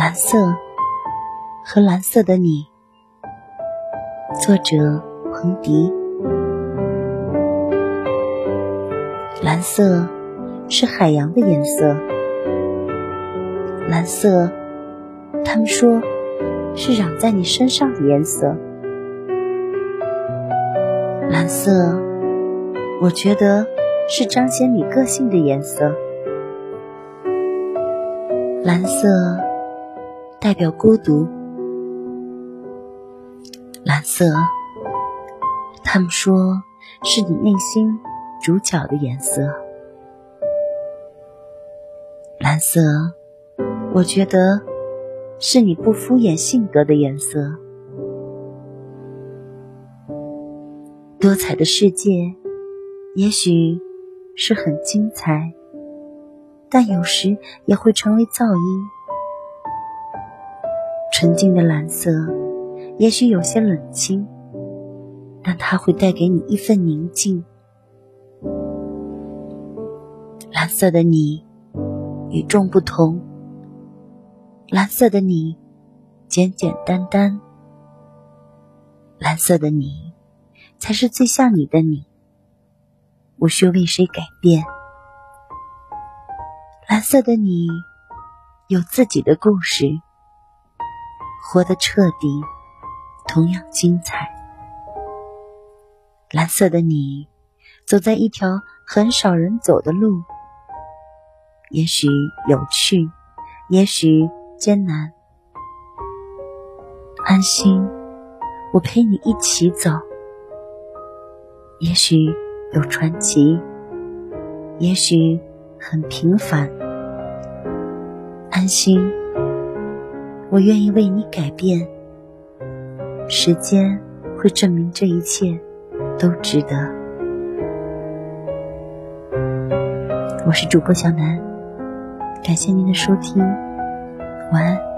蓝色和蓝色的你，作者彭迪。蓝色是海洋的颜色，蓝色，他们说是长在你身上的颜色。蓝色，我觉得是彰显你个性的颜色。蓝色。代表孤独，蓝色。他们说是你内心主角的颜色，蓝色。我觉得是你不敷衍性格的颜色。多彩的世界，也许是很精彩，但有时也会成为噪音。纯净的蓝色，也许有些冷清，但它会带给你一份宁静。蓝色的你，与众不同。蓝色的你，简简单单。蓝色的你，才是最像你的你，无需为谁改变。蓝色的你，有自己的故事。活得彻底，同样精彩。蓝色的你，走在一条很少人走的路，也许有趣，也许艰难。安心，我陪你一起走。也许有传奇，也许很平凡。安心。我愿意为你改变，时间会证明这一切都值得。我是主播小南，感谢您的收听，晚安。